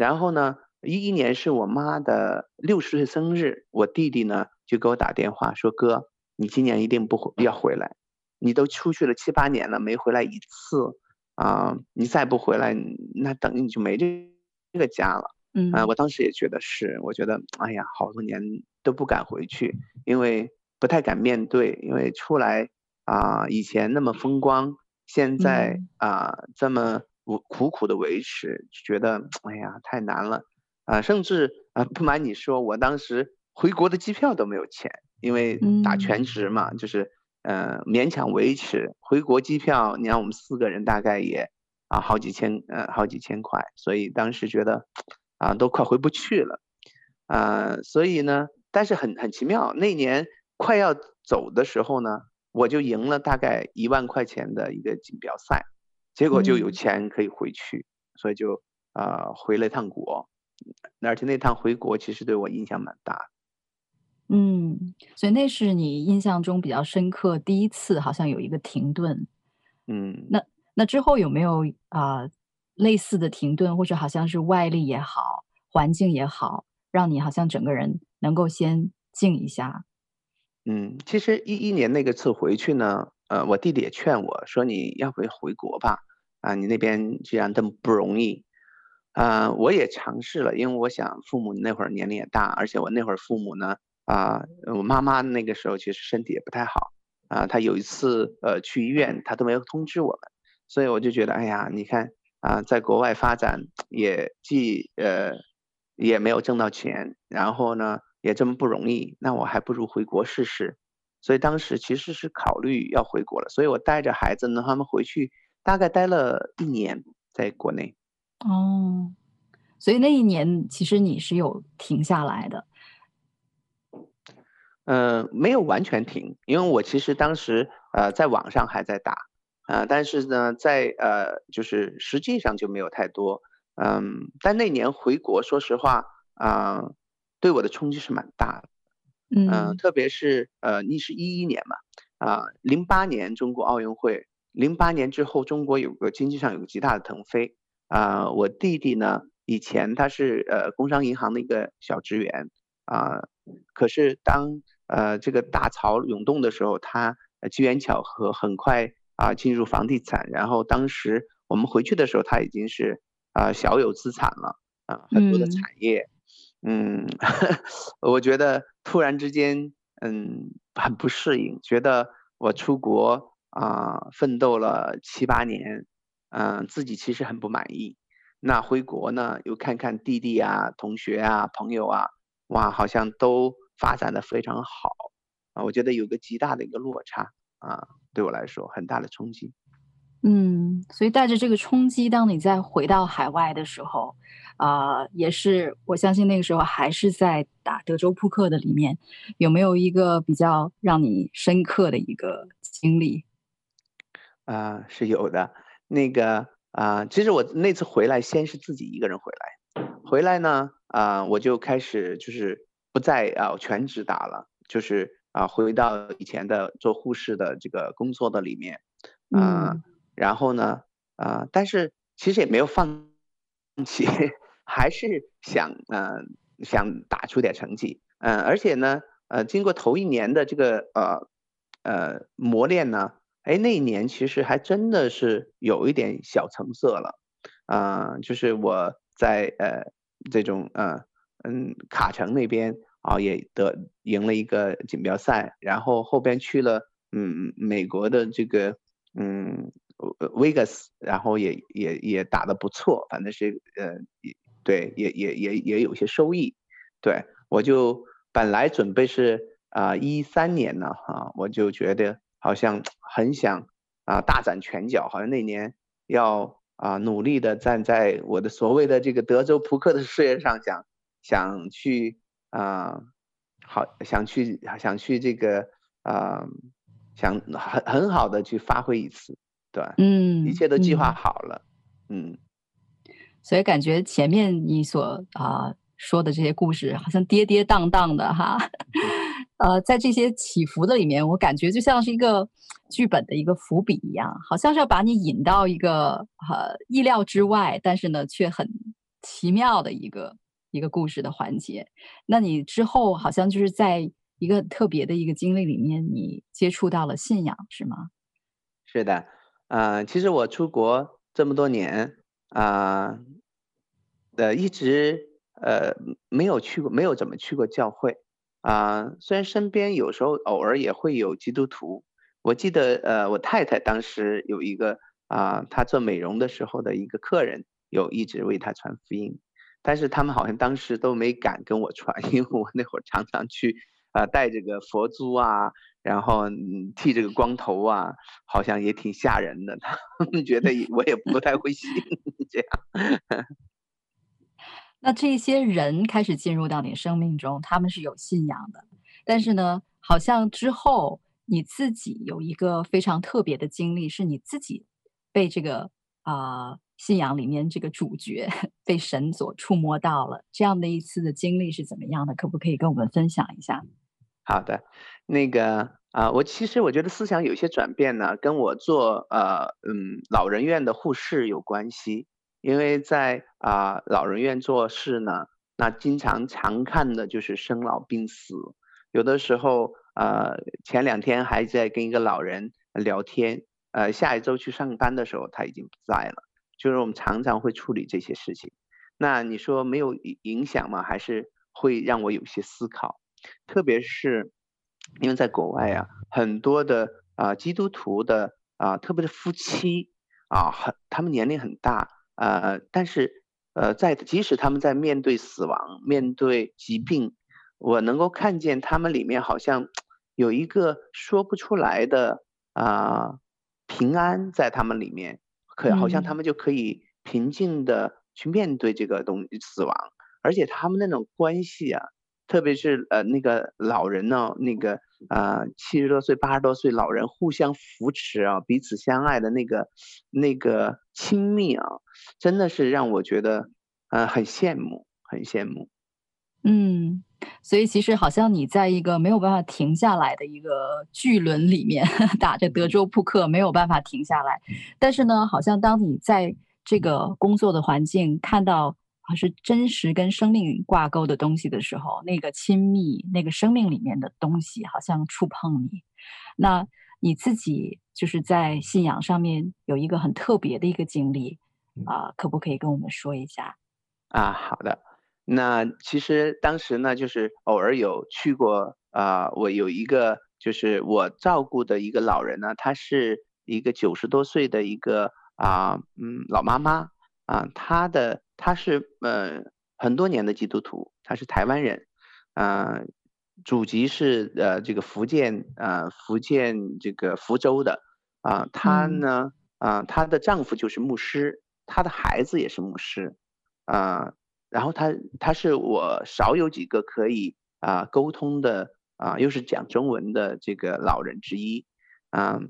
然后呢，一一年是我妈的六十岁生日，我弟弟呢就给我打电话说：“哥，你今年一定不回要回来，你都出去了七八年了，没回来一次啊，你再不回来，那等于你就没这。”这个家了，嗯，啊，我当时也觉得是，我觉得，哎呀，好多年都不敢回去，因为不太敢面对，因为出来啊，以前那么风光，现在啊这么苦苦的维持，觉得，哎呀，太难了，啊，甚至啊，不瞒你说，我当时回国的机票都没有钱，因为打全职嘛，就是，呃，勉强维持，回国机票，你看我们四个人大概也。啊，好几千，呃，好几千块，所以当时觉得，啊，都快回不去了，啊，所以呢，但是很很奇妙，那年快要走的时候呢，我就赢了大概一万块钱的一个锦标赛，结果就有钱可以回去，嗯、所以就啊回了一趟国，而且那趟回国其实对我影响蛮大。嗯，所以那是你印象中比较深刻第一次，好像有一个停顿。嗯，那。那之后有没有啊、呃、类似的停顿，或者好像是外力也好，环境也好，让你好像整个人能够先静一下？嗯，其实一一年那个次回去呢，呃，我弟弟也劝我说：“你要不要回国吧？啊，你那边既然这么不容易，啊、我也尝试了，因为我想父母那会儿年龄也大，而且我那会儿父母呢，啊，我妈妈那个时候其实身体也不太好，啊，她有一次呃去医院，她都没有通知我们。”所以我就觉得，哎呀，你看啊，在国外发展也既呃也没有挣到钱，然后呢也这么不容易，那我还不如回国试试。所以当时其实是考虑要回国了，所以我带着孩子呢，他们回去大概待了一年在国内。哦，所以那一年其实你是有停下来的。嗯、呃，没有完全停，因为我其实当时呃在网上还在打。啊、呃，但是呢，在呃，就是实际上就没有太多，嗯，但那年回国，说实话啊、呃，对我的冲击是蛮大的，嗯、呃，特别是呃，你是一一年嘛，啊、呃，零八年中国奥运会，零八年之后，中国有个经济上有个极大的腾飞。啊、呃，我弟弟呢，以前他是呃工商银行的一个小职员啊、呃，可是当呃这个大潮涌动的时候，他机缘巧合很快啊、呃、进入房地产，然后当时我们回去的时候，他已经是啊、呃、小有资产了啊、呃，很多的产业，嗯，嗯 我觉得突然之间嗯很不适应，觉得我出国啊、奋斗了七八年。嗯，自己其实很不满意。那回国呢，又看看弟弟啊、同学啊、朋友啊，哇，好像都发展的非常好啊。我觉得有个极大的一个落差啊，对我来说很大的冲击。嗯，所以带着这个冲击，当你再回到海外的时候，啊、呃，也是我相信那个时候还是在打德州扑克的里面，有没有一个比较让你深刻的一个经历？啊，是有的。那个啊、呃，其实我那次回来，先是自己一个人回来，回来呢，啊、呃，我就开始就是不再啊、呃、全职打了，就是啊、呃、回到以前的做护士的这个工作的里面，嗯，然后呢，啊、但是其实也没有放弃，还是想嗯、呃、想打出点成绩，嗯、呃，而且呢，呃，经过头一年的这个呃呃磨练呢。哎，那一年其实还真的是有一点小成色了，啊、就是我在呃这种呃嗯卡城那边啊、也得赢了一个锦标赛，然后后边去了嗯美国的这个嗯 Vegas，然后也也也打得不错，反正是呃也对也也也也有些收益，对我就本来准备是啊一三年呢哈，我就觉得。好像很想啊大展拳脚，好像那年要啊努力的站在我的所谓的这个德州扑克的 事业上，想想去啊好想去想去这个啊想很很好的去发挥一次，对，嗯，一切都计划好了，嗯，嗯，所以感觉前面你所啊说的这些故事，好像跌跌宕宕的哈。呃，在这些起伏的里面，我感觉就像是一个剧本的一个伏笔一样，好像是要把你引到一个呃意料之外，但是呢却很奇妙的一个一个故事的环节。那你之后好像就是在一个特别的一个经历里面，你接触到了信仰，是吗？是的，呃，其实我出国这么多年啊，呃，一直呃没有去过，没有怎么去过教会。啊、虽然身边有时候偶尔也会有基督徒，我记得呃，我太太当时有一个啊、她做美容的时候的一个客人，有一直为她传福音，但是他们好像当时都没敢跟我传，因为我那会儿常常去啊、呃，戴这个佛珠啊，然后剃这个光头啊，好像也挺吓人的，他们觉得我也不太会信这样。那这些人开始进入到你生命中，他们是有信仰的，但是呢，好像之后你自己有一个非常特别的经历，是你自己被这个啊、信仰里面这个主角被神所触摸到了，这样的一次的经历是怎么样的？可不可以跟我们分享一下？好的，那个啊、我其实我觉得思想有些转变呢，跟我做呃嗯老人院的护士有关系。因为在啊、老人院做事呢，那经常常看的就是生老病死，有的时候呃前两天还在跟一个老人聊天，呃下一周去上班的时候他已经不在了，就是我们常常会处理这些事情。那你说没有影响吗？还是会让我有些思考，特别是因为在国外啊，很多的啊、呃、基督徒的啊、呃，特别是夫妻啊，很他们年龄很大。呃，但是，呃，在即使他们在面对死亡、面对疾病，我能够看见他们里面好像有一个说不出来的啊、呃、平安在他们里面，可好像他们就可以平静的去面对这个东西死亡，而且他们那种关系啊。特别是呃那个老人呢，那个啊七十多岁八十多岁老人互相扶持啊，彼此相爱的那个那个亲密啊，真的是让我觉得呃很羡慕，很羡慕。嗯，所以其实好像你在一个没有办法停下来的一个巨轮里面 打着德州扑克，没有办法停下来。但是呢，好像当你在这个工作的环境看到还是真实跟生命挂钩的东西的时候，那个亲密，那个生命里面的东西好像触碰你。那你自己就是在信仰上面有一个很特别的一个经历啊，呃，可不可以跟我们说一下？啊，好的。那其实当时呢，就是偶尔有去过啊、呃，我有一个就是我照顾的一个老人呢，她是一个九十多岁的一个啊、呃，嗯，老妈妈啊，她的她是呃很多年的基督徒，他是台湾人，呃，祖籍是呃这个福建呃福建这个福州的啊，她呢啊，她的丈夫就是牧师，她的孩子也是牧师啊。然后他他是我少有几个可以啊沟通的啊，又是讲中文的这个老人之一，啊，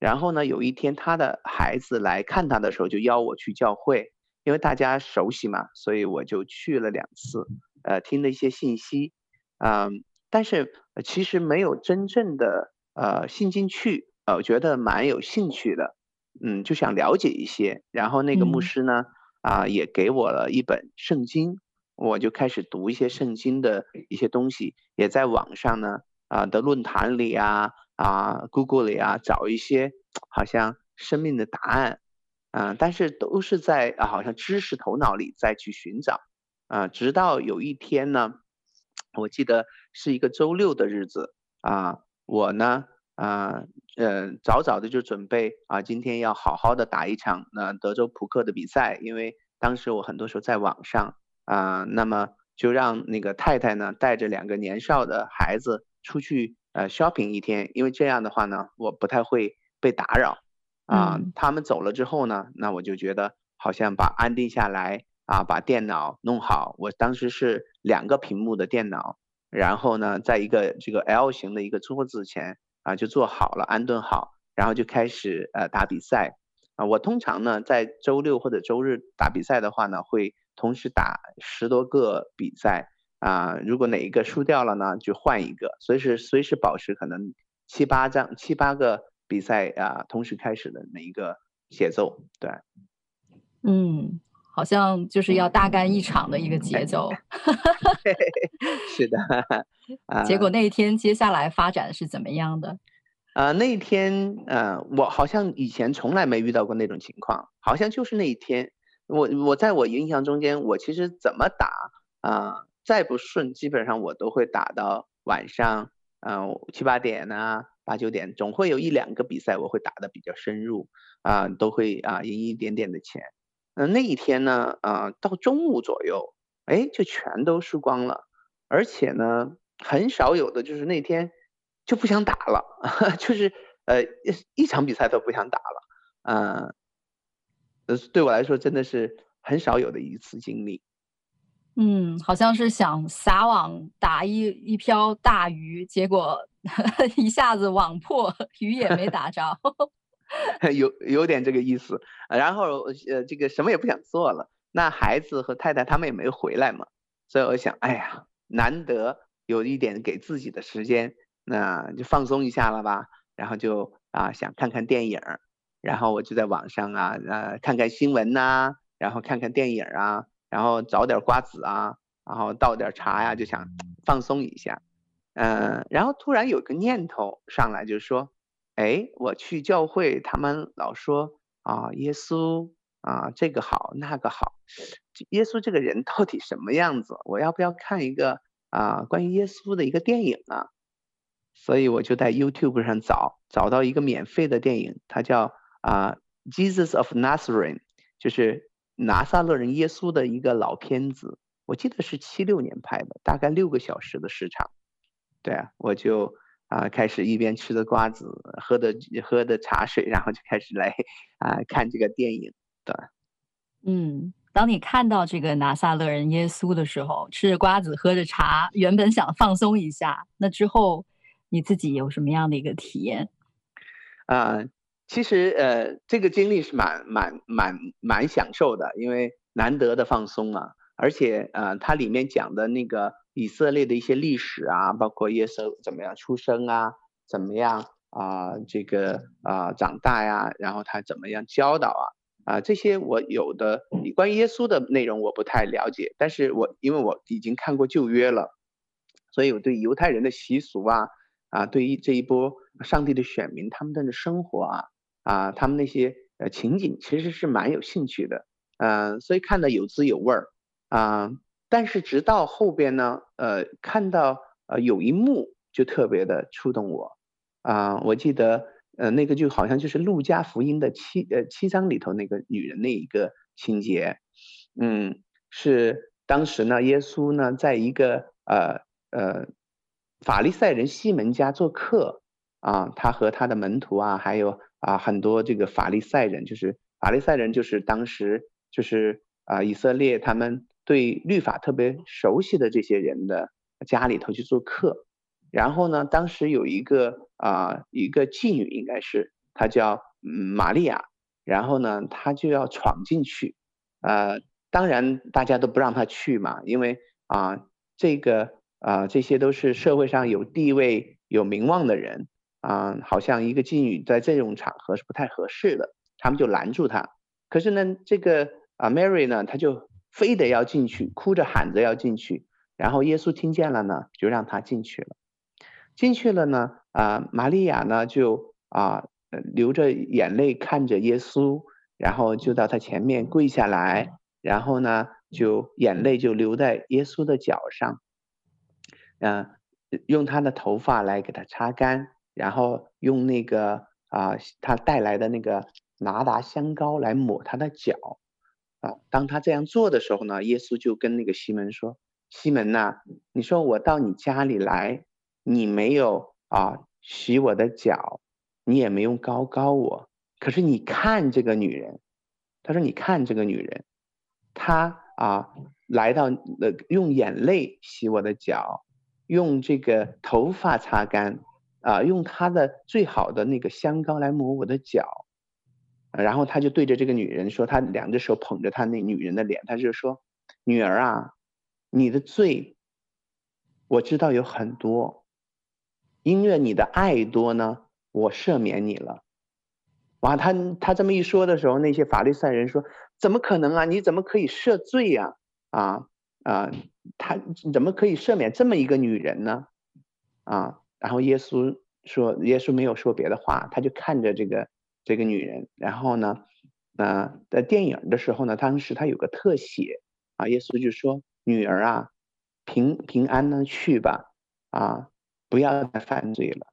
然后呢，有一天他的孩子来看他的时候，就邀我去教会，因为大家熟悉嘛，所以我就去了两次，呃，听了一些信息，呃，但是其实没有真正的呃信进去，呃，我觉得蛮有兴趣的，嗯，就想了解一些，然后那个牧师呢。嗯啊，也给我了一本圣经，我就开始读一些圣经的一些东西，也在网上呢啊的论坛里啊啊 Google 里啊找一些好像生命的答案，啊，但是都是在啊好像知识头脑里再去寻找，啊，直到有一天呢，我记得是一个周六的日子啊，我呢。啊，呃，早早的就准备啊，今天要好好的打一场那德州扑克的比赛，因为当时我很多时候在网上啊，那么就让那个太太呢带着两个年少的孩子出去呃 shopping 一天，因为这样的话呢，我不太会被打扰啊。他们走了之后呢，那我就觉得好像把安定下来啊，把电脑弄好。我当时是两个屏幕的电脑，然后呢，在一个这个 L 型的一个桌子前。啊，就做好了，安顿好，然后就开始呃打比赛。啊，我通常呢在周六或者周日打比赛的话呢，会同时打十多个比赛。啊，如果哪一个输掉了呢，就换一个，随时随时保持可能七八张、七八个比赛啊同时开始的那一个节奏。对，嗯，好像就是要大干一场的一个节奏。是的。啊 结果那一天接下来发展是怎么样的？啊、呃，那一天，呃，我好像以前从来没遇到过那种情况，好像就是那一天，我我在我印象中间，我其实怎么打啊、呃，再不顺，基本上我都会打到晚上，嗯、呃，七八点啊，八九点，总会有一两个比赛我会打得比较深入，啊、都会啊赢一点点的钱。那、那一天呢，啊、到中午左右，哎，就全都输光了，而且呢。很少有的就是那天就不想打了，就是呃一场比赛都不想打了，嗯，呃对我来说真的是很少有的一次经历。嗯，好像是想撒网打一一漂大鱼，结果 一下子网破，鱼也没打着，有有点这个意思。然后呃这个什么也不想做了，那孩子和太太他们也没回来嘛，所以我想，哎呀，难得。有一点给自己的时间，那就放松一下了吧。然后就啊想看看电影，然后我就在网上啊呃看看新闻呐、然后看看电影啊，然后找点瓜子啊，然后倒点茶呀，就想放松一下。嗯，然后突然有个念头上来，就是说，哎，我去教会，他们老说啊耶稣啊这个好那个好，耶稣这个人到底什么样子？我要不要看一个？啊，关于耶稣的一个电影啊，所以我就在 YouTube 上找，找到一个免费的电影，它叫啊《Jesus of Nazareth》，就是拿撒勒人耶稣的一个老片子，我记得是七六年拍的，大概六个小时的时长。对啊，我就啊开始一边吃着瓜子，喝的喝的茶水，然后就开始来啊看这个电影。对，嗯。当你看到这个拿撒勒人耶稣的时候，吃着瓜子，喝着茶，原本想放松一下，那之后你自己有什么样的一个体验？啊、呃，其实呃，这个经历是蛮蛮蛮蛮享受的，因为难得的放松嘛，而且呃，它里面讲的那个以色列的一些历史啊，包括耶稣怎么样出生啊，怎么样啊、这个啊、长大呀，然后他怎么样教导啊，啊、这些我有的关于耶稣的内容我不太了解，但是我因为我已经看过旧约了，所以我对犹太人的习俗啊，啊对于这一波上帝的选民他们的生活啊，啊他们那些呃情景其实是蛮有兴趣的。嗯、所以看得有滋有味儿啊。但是直到后边呢，呃，看到呃有一幕就特别的触动我啊。我记得呃那个就好像就是路加福音的七呃七章里头那个女人那一个情节，嗯，是当时呢耶稣呢在一个呃呃法利赛人西门家做客啊，他和他的门徒啊，还有啊很多这个法利赛人，就是法利赛人就是当时。就是啊，以色列他们对律法特别熟悉的这些人的家里头去做客，然后呢，当时有一个啊，一个妓女应该是她叫玛利亚，然后呢，她就要闯进去，呃，当然大家都不让她去嘛，因为啊，这个啊，这些都是社会上有地位、有名望的人啊，好像一个妓女在这种场合是不太合适的，他们就拦住她。可是呢，这个。啊，Mary 呢，她就非得要进去，哭着喊着要进去。然后耶稣听见了呢，就让她进去了。进去了呢，啊，玛利亚呢就啊流着眼泪看着耶稣，然后就到他前面跪下来，然后呢就眼泪就流在耶稣的脚上，嗯、用他的头发来给他擦干，然后用那个啊他带来的那个拿达香膏来抹他的脚。啊，当他这样做的时候呢，耶稣就跟那个西门说：“西门呐、你说我到你家里来，你没有啊洗我的脚，你也没用膏膏我，可是你看这个女人，他说你看这个女人，她啊来到呃用眼泪洗我的脚，用这个头发擦干，啊用他的最好的那个香膏来抹我的脚。”然后他就对着这个女人说，他两只手捧着他那女人的脸，他就说：“女儿啊，你的罪我知道有很多，因为你的爱多呢，我赦免你了。”哇，他他这么一说的时候，那些法利赛人说：“怎么可能啊？你怎么可以赦罪呀？啊啊，他怎么可以赦免这么一个女人呢？”啊，然后耶稣说，耶稣没有说别的话，他就看着这个。这个女人，然后呢，呃，在电影的时候呢，当时他有个特写啊，耶稣就说：“女儿啊，平平安的去吧，啊，不要再犯罪了。”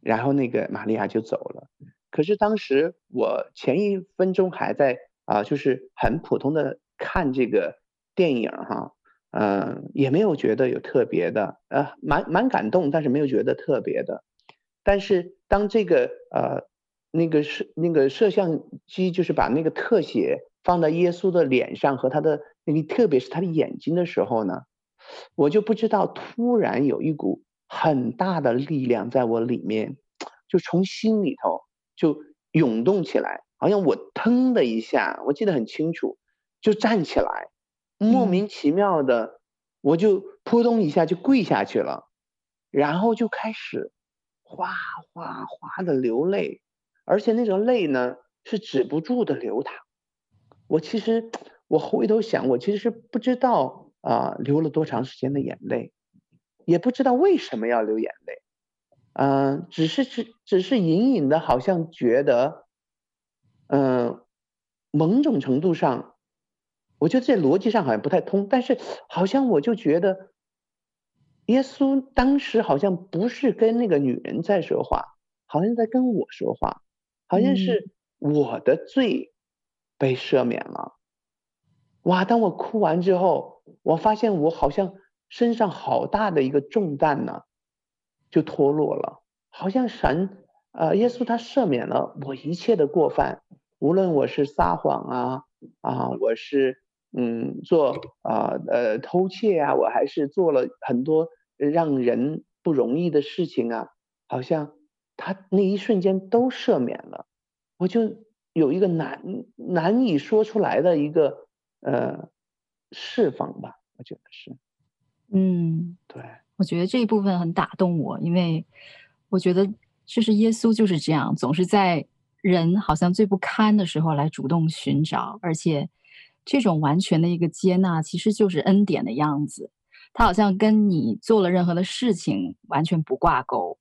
然后那个玛利亚就走了。可是当时我前一分钟还在啊，就是很普通的看这个电影哈，呃，也没有觉得有特别的，呃，蛮蛮感动，但是没有觉得特别的。但是当这个呃。那个摄那个摄像机就是把那个特写放在耶稣的脸上和他的那个，特别是他的眼睛的时候呢，我就不知道，突然有一股很大的力量在我里面，就从心里头就涌动起来，好像我腾的一下，我记得很清楚，就站起来，莫名其妙的，我就扑通一下就跪下去了，然后就开始哗哗哗的流泪。而且那种泪呢，是止不住的流淌。我其实，我回头想，我其实是不知道啊、呃，流了多长时间的眼泪，也不知道为什么要流眼泪。嗯、呃，只是只只是隐隐的，好像觉得，嗯、呃，某种程度上，我觉得这逻辑上好像不太通，但是好像我就觉得，耶稣当时好像不是跟那个女人在说话，好像在跟我说话。好像是我的罪被赦免了，哇！当我哭完之后，我发现我好像身上好大的一个重担呢，就脱落了。好像神，呃，耶稣他赦免了我一切的过犯，无论我是撒谎啊，啊，我是嗯做啊呃偷窃啊，我还是做了很多让人不容易的事情啊，好像。他那一瞬间都赦免了，我就有一个难难以说出来的一个呃释放吧，我觉得是。嗯，对，我觉得这一部分很打动我，因为我觉得就是耶稣就是这样，总是在人好像最不堪的时候来主动寻找，而且这种完全的一个接纳，其实就是恩典的样子。他好像跟你做了任何的事情完全不挂钩，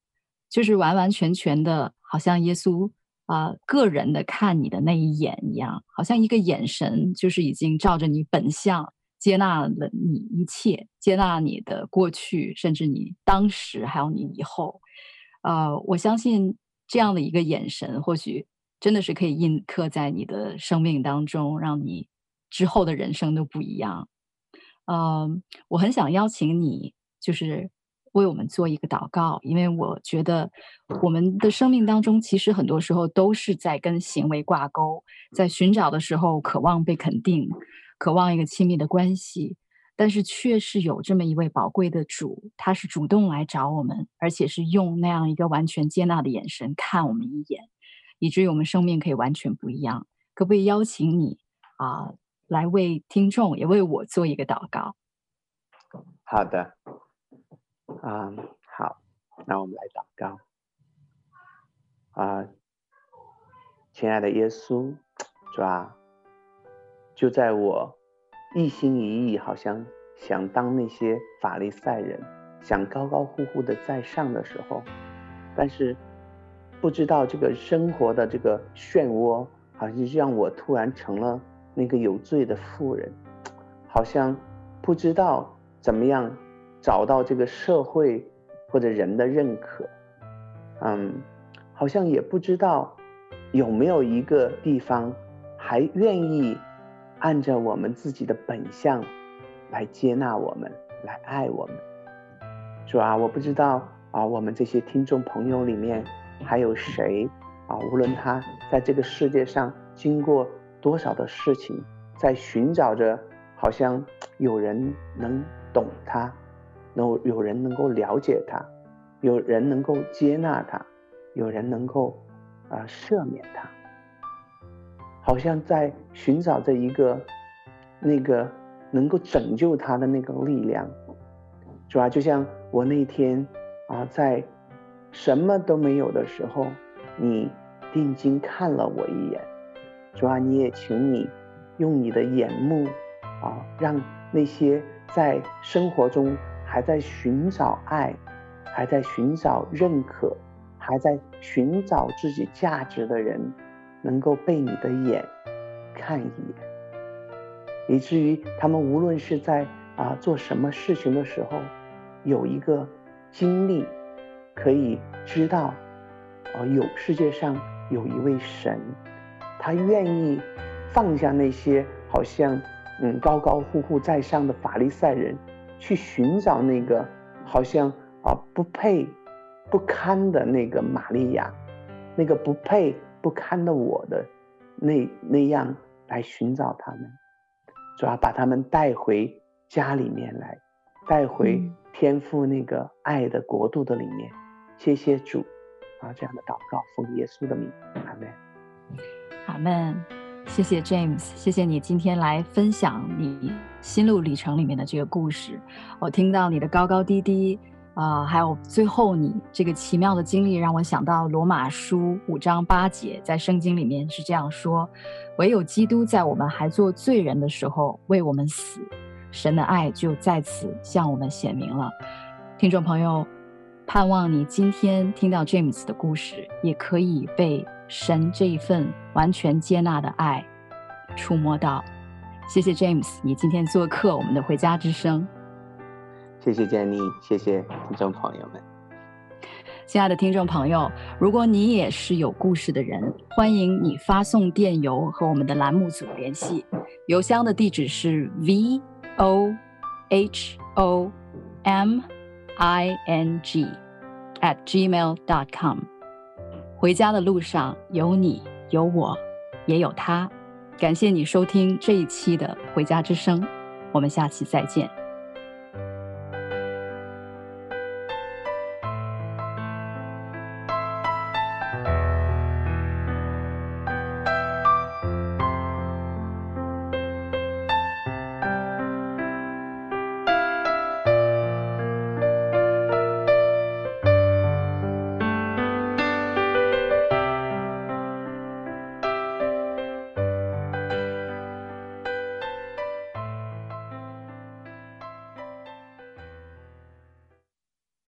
就是完完全全的，好像耶稣。啊、个人的看你的那一眼一样，好像一个眼神，就是已经照着你本相接纳了你一切，接纳你的过去，甚至你当时还有你以后。呃，我相信这样的一个眼神，或许真的是可以印刻在你的生命当中，让你之后的人生都不一样。嗯、呃，我很想邀请你，就是。为我们做一个祷告，因为我觉得我们的生命当中，其实很多时候都是在跟行为挂钩，在寻找的时候，渴望被肯定，渴望一个亲密的关系，但是却是有这么一位宝贵的主，他是主动来找我们，而且是用那样一个完全接纳的眼神看我们一眼，以至于我们生命可以完全不一样。可不可以邀请你啊，来为听众也为我做一个祷告？好的。啊、好，那我们来祷告。啊，亲爱的耶稣，主啊，就在我一心一意，好像想当那些法利赛人，想高高呼呼的在上的时候，但是不知道这个生活的这个漩涡，好像让我突然成了那个有罪的妇人，好像不知道怎么样。找到这个社会或者人的认可，嗯，好像也不知道有没有一个地方还愿意按照我们自己的本相来接纳我们，来爱我们。主啊，我不知道啊，我们这些听众朋友里面还有谁啊？无论他在这个世界上经过多少的事情，在寻找着，好像有人能懂他。能有人能够了解他，有人能够接纳他，有人能够啊、呃、赦免他，好像在寻找着一个那个能够拯救他的那个力量。是吧，就像我那天啊，在什么都没有的时候，你定睛看了我一眼。主啊，你也请你用你的眼目啊，让那些在生活中。还在寻找爱，还在寻找认可，还在寻找自己价值的人，能够被你的眼看一眼，以至于他们无论是在啊做什么事情的时候，有一个经历，可以知道，啊有世界上有一位神，他愿意放下那些好像嗯高高呼呼在上的法利赛人。去寻找那个好像啊不配、不堪的那个玛利亚，那个不配、不堪的我的那那样来寻找他们，主要把他们带回家里面来，带回天父那个爱的国度的里面。谢谢主啊，这样的祷告奉耶稣的名，阿门，阿门。谢谢 James，谢谢你今天来分享你心路历程里面的这个故事。我听到你的高高低低，啊、还有最后你这个奇妙的经历，让我想到罗马书五章八节，在圣经里面是这样说：唯有基督在我们还做罪人的时候为我们死，神的爱就在此向我们显明了。听众朋友，盼望你今天听到 James 的故事，也可以被。神这一份完全接纳的爱触摸到，谢谢 James，你今天做客我们的回家之声。谢谢 Jenny，谢谢听众朋友们。亲爱的听众朋友，如果你也是有故事的人，欢迎你发送电邮和我们的栏目组联系，邮箱的地址是 v o h o m i n g at gmail dot com。回家的路上有你，有我，也有他。感谢你收听这一期的《回家之声》，我们下期再见。